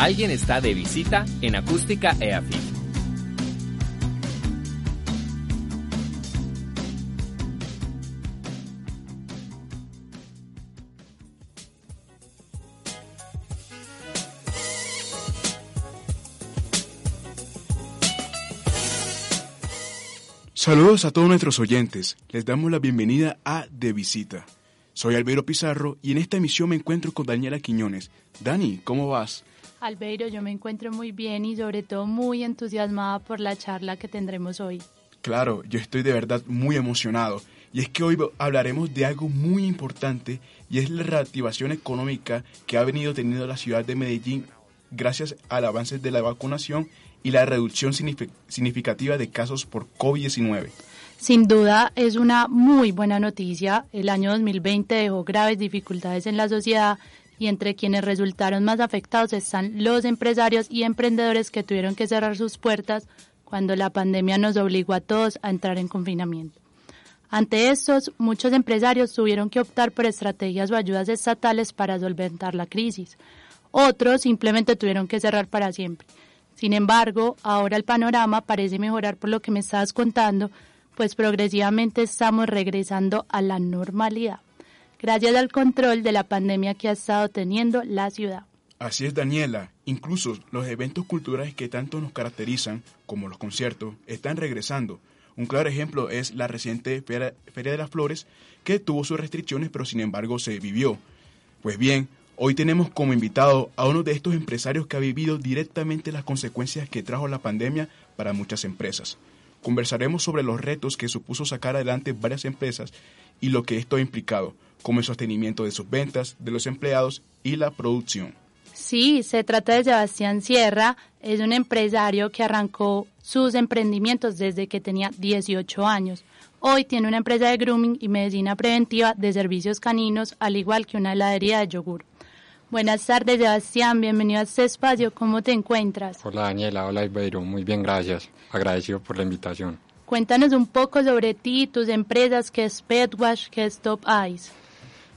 Alguien está de visita en Acústica EAFIT. Saludos a todos nuestros oyentes. Les damos la bienvenida a De Visita. Soy Albeiro Pizarro y en esta emisión me encuentro con Daniela Quiñones. Dani, ¿cómo vas? Albeiro, yo me encuentro muy bien y sobre todo muy entusiasmada por la charla que tendremos hoy. Claro, yo estoy de verdad muy emocionado. Y es que hoy hablaremos de algo muy importante y es la reactivación económica que ha venido teniendo la ciudad de Medellín gracias al avance de la vacunación y la reducción significativa de casos por COVID-19. Sin duda es una muy buena noticia. El año 2020 dejó graves dificultades en la sociedad y entre quienes resultaron más afectados están los empresarios y emprendedores que tuvieron que cerrar sus puertas cuando la pandemia nos obligó a todos a entrar en confinamiento. Ante estos, muchos empresarios tuvieron que optar por estrategias o ayudas estatales para solventar la crisis. Otros simplemente tuvieron que cerrar para siempre. Sin embargo, ahora el panorama parece mejorar por lo que me estabas contando, pues progresivamente estamos regresando a la normalidad, gracias al control de la pandemia que ha estado teniendo la ciudad. Así es, Daniela. Incluso los eventos culturales que tanto nos caracterizan, como los conciertos, están regresando. Un claro ejemplo es la reciente Feria, de las Flores, que tuvo sus restricciones, pero sin embargo se vivió. Pues bien, Hoy tenemos como invitado a uno de estos empresarios que ha vivido directamente las consecuencias que trajo la pandemia para muchas empresas. Conversaremos sobre los retos que supuso sacar adelante varias empresas y lo que esto ha implicado, como el sostenimiento de sus ventas, de los empleados y la producción. Sí, se trata de Sebastián Sierra, es un empresario que arrancó sus emprendimientos desde que tenía 18 años. Hoy tiene una empresa de grooming y medicina preventiva de servicios caninos, al igual que una heladería de yogur. Buenas tardes, Sebastián. Bienvenido a este espacio. ¿Cómo te encuentras? Hola, Daniela. Hola, Ibeiro. Muy bien, gracias. Agradecido por la invitación. Cuéntanos un poco sobre ti, tus empresas, qué es Petwash, qué es Top Eyes.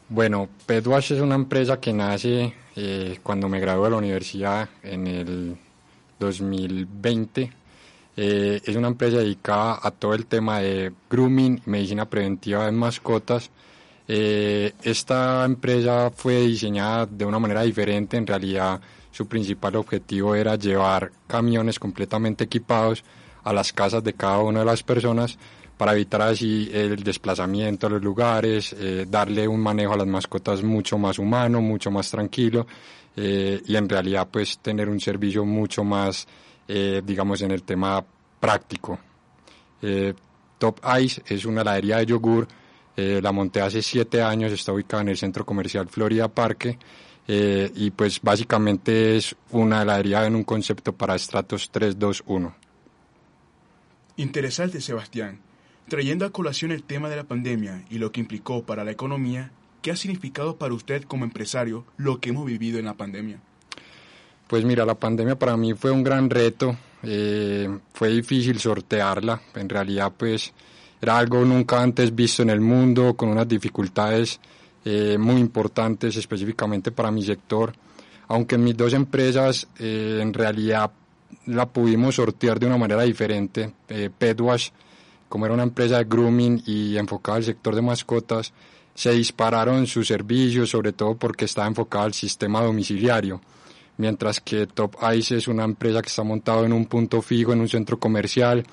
Bueno, Petwash es una empresa que nace eh, cuando me gradué de la universidad en el 2020. Eh, es una empresa dedicada a todo el tema de grooming medicina preventiva en mascotas eh, esta empresa fue diseñada de una manera diferente, en realidad su principal objetivo era llevar camiones completamente equipados a las casas de cada una de las personas para evitar así el desplazamiento a los lugares, eh, darle un manejo a las mascotas mucho más humano, mucho más tranquilo eh, y en realidad pues tener un servicio mucho más, digamos, en el tema práctico. Top Ice es una heladería de yogur eh, la monté hace siete años, está ubicada en el centro comercial Florida Parque eh, y pues básicamente es una heladería en un concepto para estratos 3, 2, 1. Interesante, Sebastián. Trayendo a colación el tema de la pandemia y lo que implicó para la economía, ¿qué ha significado para usted como empresario lo que hemos vivido en la pandemia? Pues mira, la pandemia para mí fue un gran reto, eh, fue difícil sortearla, en realidad pues era algo nunca antes visto en el mundo, con unas dificultades eh, muy importantes específicamente para mi sector. Aunque en mis dos empresas eh, en realidad la pudimos sortear de una manera diferente. Eh, Petwash, como era una empresa de grooming y enfocada al sector de mascotas, se dispararon sus servicios, sobre todo porque estaba enfocada al sistema domiciliario. Mientras que Top Ice es una empresa que está montada en un punto fijo, en un centro comercial,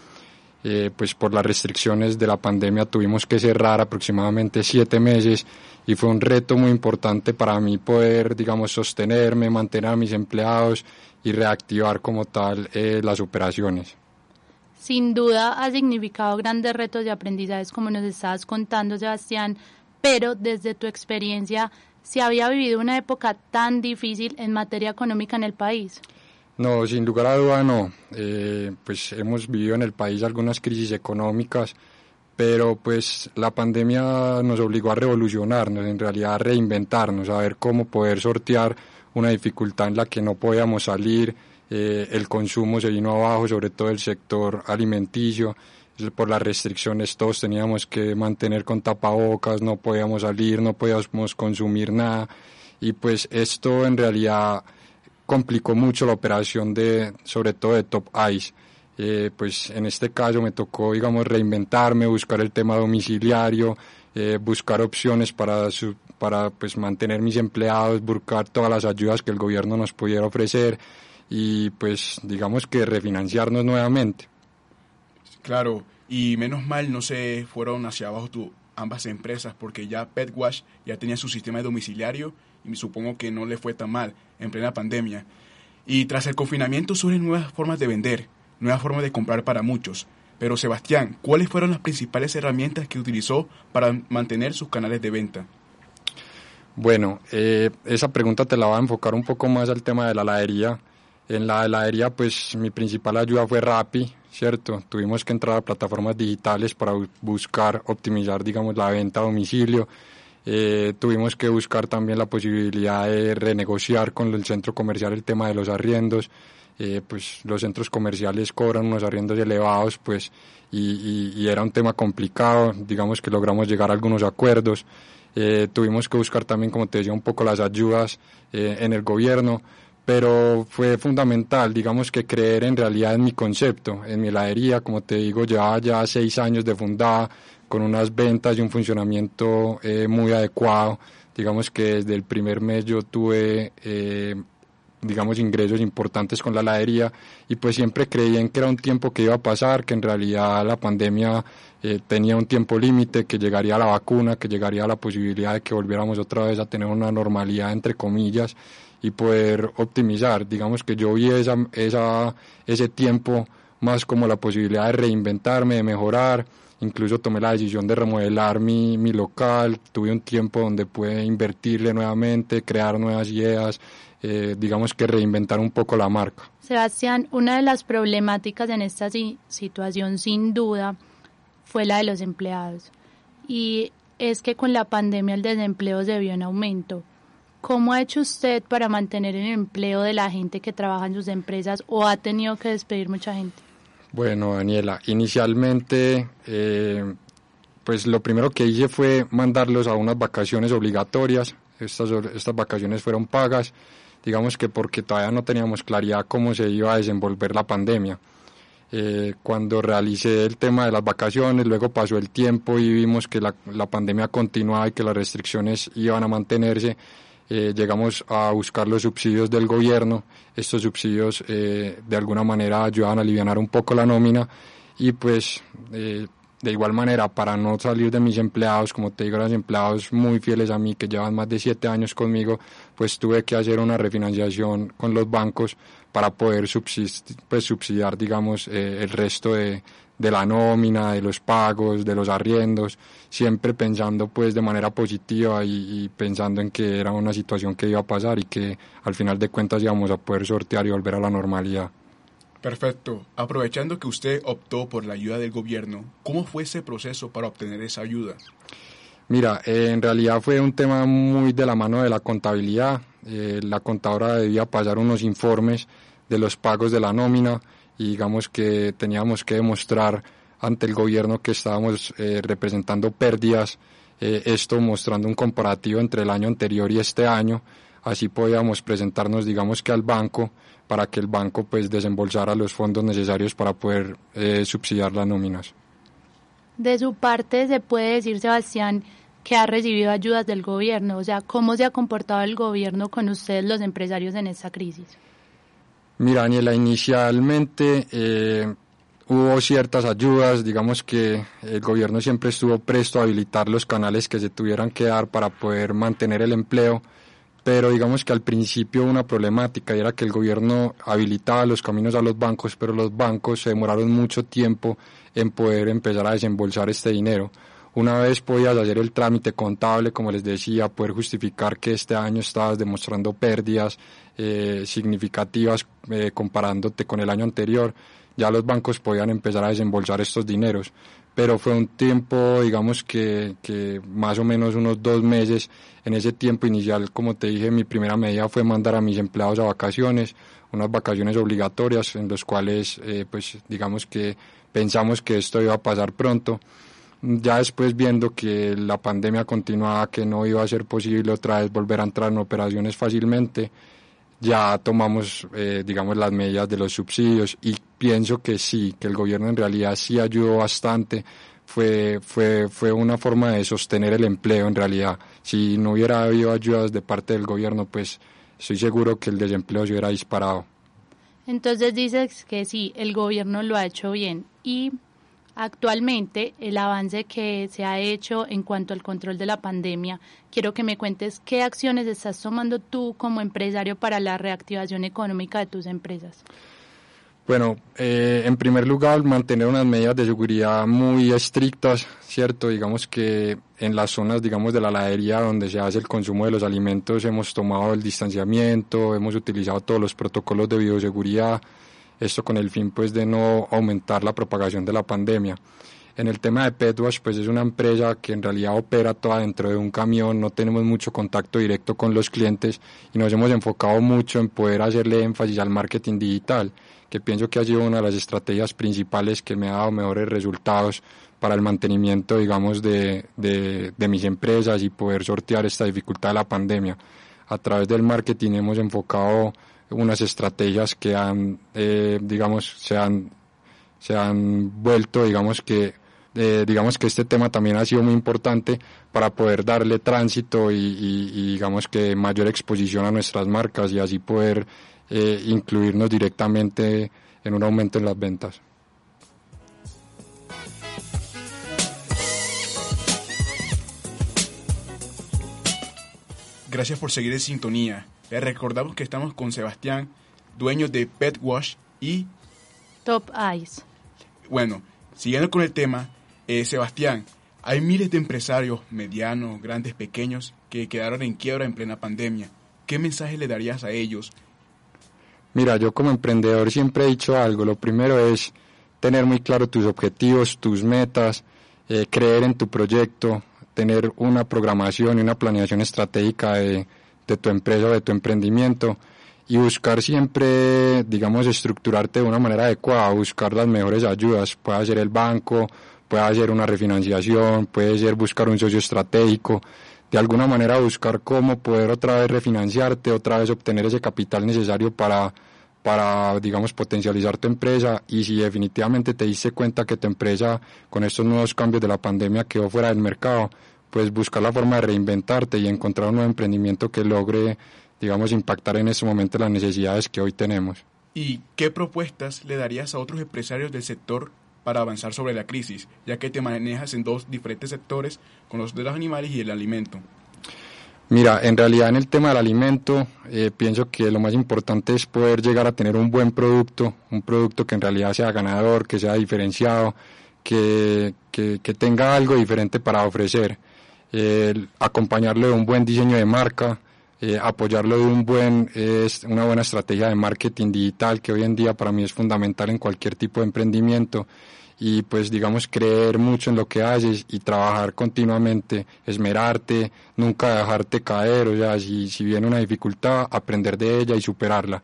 eh, pues por las restricciones de la pandemia tuvimos que cerrar aproximadamente siete meses y fue un reto muy importante para mí poder, digamos, sostenerme, mantener a mis empleados y reactivar como tal eh, las operaciones. Sin duda ha significado grandes retos y aprendizajes como nos estabas contando, Sebastián, pero desde tu experiencia, ¿se había vivido una época tan difícil en materia económica en el país? No, sin lugar a duda no. Eh, pues hemos vivido en el país algunas crisis económicas, pero pues la pandemia nos obligó a revolucionarnos, en realidad a reinventarnos, a ver cómo poder sortear una dificultad en la que no podíamos salir, eh, el consumo se vino abajo, sobre todo el sector alimenticio, por las restricciones todos teníamos que mantener con tapabocas, no podíamos salir, no podíamos consumir nada. Y pues esto en realidad complicó mucho la operación de, sobre todo de Top Ice. Eh, pues en este caso me tocó, digamos, reinventarme, buscar el tema domiciliario, eh, buscar opciones para, para pues, mantener mis empleados, buscar todas las ayudas que el gobierno nos pudiera ofrecer y pues digamos que refinanciarnos nuevamente. Claro, y menos mal no se fueron hacia abajo tu, ambas empresas porque ya PetWash ya tenía su sistema de domiciliario y supongo que no le fue tan mal en plena pandemia. Y tras el confinamiento surgen nuevas formas de vender, nuevas formas de comprar para muchos. Pero Sebastián, ¿cuáles fueron las principales herramientas que utilizó para mantener sus canales de venta? Bueno, eh, esa pregunta te la voy a enfocar un poco más al tema de la heladería. En la heladería, pues mi principal ayuda fue Rappi, ¿cierto? Tuvimos que entrar a plataformas digitales para buscar optimizar, digamos, la venta a domicilio. Eh, tuvimos que buscar también la posibilidad de renegociar con el centro comercial el tema de los arriendos. Eh, pues los centros comerciales cobran unos arriendos elevados, pues, y, era un tema complicado. Digamos que logramos llegar a algunos acuerdos. Eh, tuvimos que buscar también, como te decía, un poco las ayudas en el gobierno pero fue fundamental, digamos que creer en realidad en mi concepto, en mi heladería, como te digo, llevaba ya seis años de fundada, con unas ventas y un funcionamiento eh, muy adecuado, digamos que desde el primer mes yo tuve, eh, digamos, ingresos importantes con la heladería y pues siempre creí en que era un tiempo que iba a pasar, que en realidad la pandemia eh, tenía un tiempo límite, que llegaría la vacuna, que llegaría la posibilidad de que volviéramos otra vez a tener una normalidad, entre comillas, y poder optimizar. Digamos que yo vi esa, esa, ese tiempo más como la posibilidad de reinventarme, de mejorar. Incluso tomé la decisión de remodelar mi, mi local, tuve un tiempo donde pude invertirle nuevamente, crear nuevas ideas, eh, digamos que reinventar un poco la marca. Sebastián, una de las problemáticas en esta situación sin duda fue la de los empleados. Y es que con la pandemia el desempleo se vio en aumento. ¿Cómo ha hecho usted para mantener el empleo de la gente que trabaja en sus empresas o ha tenido que despedir mucha gente? Bueno, Daniela, inicialmente, eh, pues lo primero que hice fue mandarlos a unas vacaciones obligatorias. Estas, estas vacaciones fueron pagas, digamos que porque todavía no teníamos claridad cómo se iba a desenvolver la pandemia. Eh, cuando realicé el tema de las vacaciones, luego pasó el tiempo y vimos que la, la pandemia continuaba y que las restricciones iban a mantenerse eh, llegamos a buscar los subsidios del gobierno. Estos subsidios eh, de alguna manera ayudaban a aliviar un poco la nómina y pues eh, de igual manera para no salir de mis empleados, como te digo, los empleados muy fieles a mí que llevan más de siete años conmigo, pues tuve que hacer una refinanciación con los bancos para poder pues, subsidiar, digamos, el resto de, de la nómina, de los pagos, de los arriendos, siempre pensando pues de manera positiva y, pensando en que era una situación que iba a pasar y que al final de cuentas íbamos a poder sortear y volver a la normalidad. Perfecto. Aprovechando que usted optó por la ayuda del gobierno, ¿cómo fue ese proceso para obtener esa ayuda? Mira, eh, en realidad fue un tema muy de la mano de la contabilidad. Eh, la contadora debía pasar unos informes de los pagos de la nómina y digamos que teníamos que demostrar ante el gobierno que estábamos eh, representando pérdidas, eh, esto mostrando un comparativo entre el año anterior y este año, así podíamos presentarnos digamos que al banco para que el banco pues desembolsara los fondos necesarios para poder eh, subsidiar las nóminas. De su parte se puede decir Sebastián que ha recibido ayudas del gobierno, o sea, ¿cómo se ha comportado el gobierno con ustedes los empresarios en esta crisis? Mira, Daniela, inicialmente eh, hubo ciertas ayudas, digamos que el gobierno siempre estuvo presto a habilitar los canales que se tuvieran que dar para poder mantener el empleo, pero digamos que al principio una problemática era que el gobierno habilitaba los caminos a los bancos, pero los bancos se demoraron mucho tiempo en poder empezar a desembolsar este dinero. Una vez podías hacer el trámite contable, como les decía, poder justificar que este año estabas demostrando pérdidas eh, significativas eh, comparándote con el año anterior, ya los bancos podían empezar a desembolsar estos dineros. Pero fue un tiempo, digamos que, que más o menos unos dos meses. En ese tiempo inicial, como te dije, mi primera medida fue mandar a mis empleados a vacaciones, unas vacaciones obligatorias en las cuales, eh, pues digamos que pensamos que esto iba a pasar pronto ya después viendo que la pandemia continuaba, que no iba a ser posible otra vez volver a entrar en operaciones fácilmente, ya tomamos, eh, digamos, las medidas de los subsidios y pienso que sí, que el gobierno en realidad sí ayudó bastante. Fue, fue, fue una forma de sostener el empleo en realidad. Si no hubiera habido ayudas de parte del gobierno, pues estoy seguro que el desempleo se hubiera disparado. Entonces dices que sí, el gobierno lo ha hecho bien y actualmente el avance que se ha hecho en cuanto al control de la pandemia, quiero que me cuentes qué acciones estás tomando tú como empresario para la reactivación económica de tus empresas. Bueno, eh, en primer lugar, mantener unas medidas de seguridad muy estrictas, ¿cierto? Digamos que en las zonas, digamos, de la heladería donde se hace el consumo de los alimentos hemos tomado el distanciamiento, hemos utilizado todos los protocolos de bioseguridad, esto con el fin, pues, de no aumentar la propagación de la pandemia. En el tema de Petwash, pues es una empresa que en realidad opera toda dentro de un camión, no tenemos mucho contacto directo con los clientes y nos hemos enfocado mucho en poder hacerle énfasis al marketing digital que pienso que ha sido una de las estrategias principales que me ha dado mejores resultados para el mantenimiento, digamos, de, de, mis empresas y poder sortear esta dificultad de la pandemia. A través del marketing hemos enfocado unas estrategias que han, eh, digamos, se han, se han vuelto, digamos que, eh, digamos que este tema también ha sido muy importante para poder darle tránsito y, digamos que mayor exposición a nuestras marcas y así poder eh, incluirnos directamente en un aumento en las ventas. Gracias por seguir en sintonía. Les recordamos que estamos con Sebastián, dueño de Pet Wash y Top Eyes. Bueno, siguiendo con el tema, eh, Sebastián, hay miles de empresarios medianos, grandes, pequeños que quedaron en quiebra en plena pandemia. ¿Qué mensaje le darías a ellos Mira, yo como emprendedor siempre he dicho algo. Lo primero es tener muy claro tus objetivos, tus metas, eh, creer en tu proyecto, tener una programación y una planeación estratégica de, de tu empresa o de tu emprendimiento y buscar siempre, digamos, estructurarte de una manera adecuada, buscar las mejores ayudas. Puede ser el banco, puede ser una refinanciación, puede ser buscar un socio estratégico de alguna manera buscar cómo poder otra vez refinanciarte, otra vez obtener ese capital necesario para, para, digamos, potencializar tu empresa y si definitivamente te diste cuenta que tu empresa con estos nuevos cambios de la pandemia quedó fuera del mercado, pues buscar la forma de reinventarte y encontrar un nuevo emprendimiento que logre, digamos, impactar en ese momento las necesidades que hoy tenemos. ¿Y qué propuestas le darías a otros empresarios del sector para avanzar sobre la crisis, ya que te manejas en dos diferentes sectores, con los de los animales y el alimento. Mira, en realidad en el tema del alimento eh, pienso que lo más importante es poder llegar a tener un buen producto, un producto que en realidad sea ganador, que sea diferenciado, que, que, tenga algo diferente para ofrecer, acompañarlo de un buen diseño de marca, eh, apoyarlo de un buen, es una buena estrategia de marketing digital que hoy en día para mí es fundamental en cualquier tipo de emprendimiento y pues digamos creer mucho en lo que haces y trabajar continuamente, esmerarte, nunca dejarte caer, o sea, si, si viene una dificultad, aprender de ella y superarla.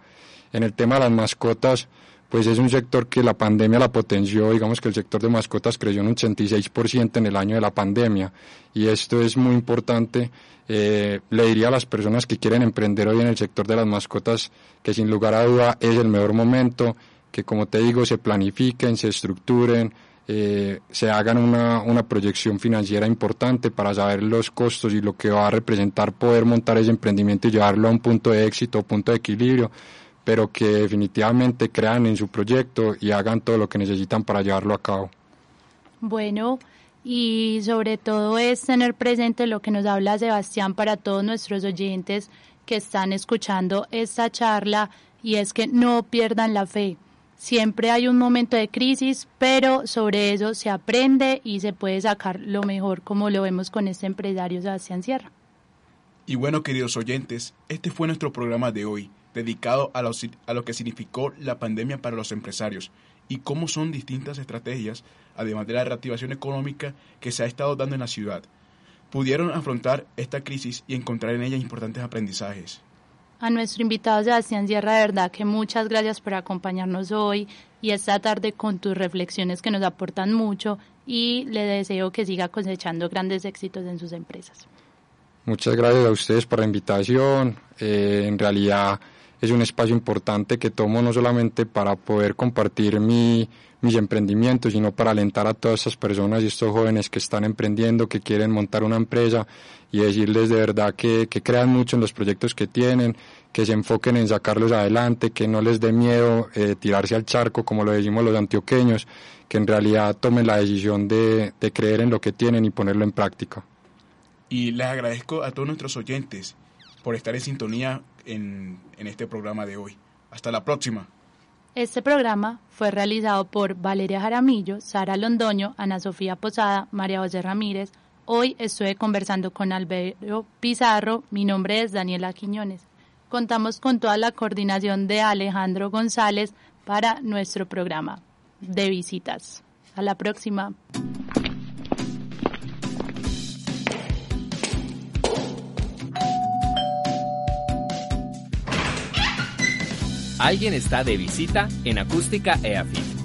En el tema de las mascotas, pues es un sector que la pandemia la potenció, digamos que el sector de mascotas creció un 86% en el año de la pandemia y esto es muy importante. Eh, le diría a las personas que quieren emprender hoy en el sector de las mascotas que sin lugar a duda es el mejor momento, que como te digo se planifiquen, se estructuren, eh, se hagan una, una proyección financiera importante para saber los costos y lo que va a representar poder montar ese emprendimiento y llevarlo a un punto de éxito, punto de equilibrio pero que definitivamente crean en su proyecto y hagan todo lo que necesitan para llevarlo a cabo. Bueno, y sobre todo es tener presente lo que nos habla Sebastián para todos nuestros oyentes que están escuchando esta charla y es que no pierdan la fe. Siempre hay un momento de crisis, pero sobre eso se aprende y se puede sacar lo mejor como lo vemos con este empresario Sebastián Sierra. Y bueno, queridos oyentes, este fue nuestro programa de hoy dedicado a lo, a lo que significó la pandemia para los empresarios y cómo son distintas estrategias, además de la reactivación económica que se ha estado dando en la ciudad, pudieron afrontar esta crisis y encontrar en ella importantes aprendizajes. A nuestro invitado Sebastián Sierra, de verdad que muchas gracias por acompañarnos hoy y esta tarde con tus reflexiones que nos aportan mucho y le deseo que siga cosechando grandes éxitos en sus empresas. Muchas gracias a ustedes por la invitación. Eh, en realidad es un espacio importante que tomo no solamente para poder compartir mi, mis emprendimientos, sino para alentar a todas estas personas y estos jóvenes que están emprendiendo, que quieren montar una empresa y decirles de verdad que, que crean mucho en los proyectos que tienen, que se enfoquen en sacarlos adelante, que no les dé miedo eh, tirarse al charco, como lo decimos los antioqueños, que en realidad tomen la decisión de, de creer en lo que tienen y ponerlo en práctica. Y les agradezco a todos nuestros oyentes por estar en sintonía en, en este programa de hoy. Hasta la próxima. Este programa fue realizado por Valeria Jaramillo, Sara Londoño, Ana Sofía Posada, María José Ramírez. Hoy estuve conversando con Alberto Pizarro. Mi nombre es Daniela Quiñones. Contamos con toda la coordinación de Alejandro González para nuestro programa de visitas. A la próxima. Alguien está de visita en Acústica EAFIT.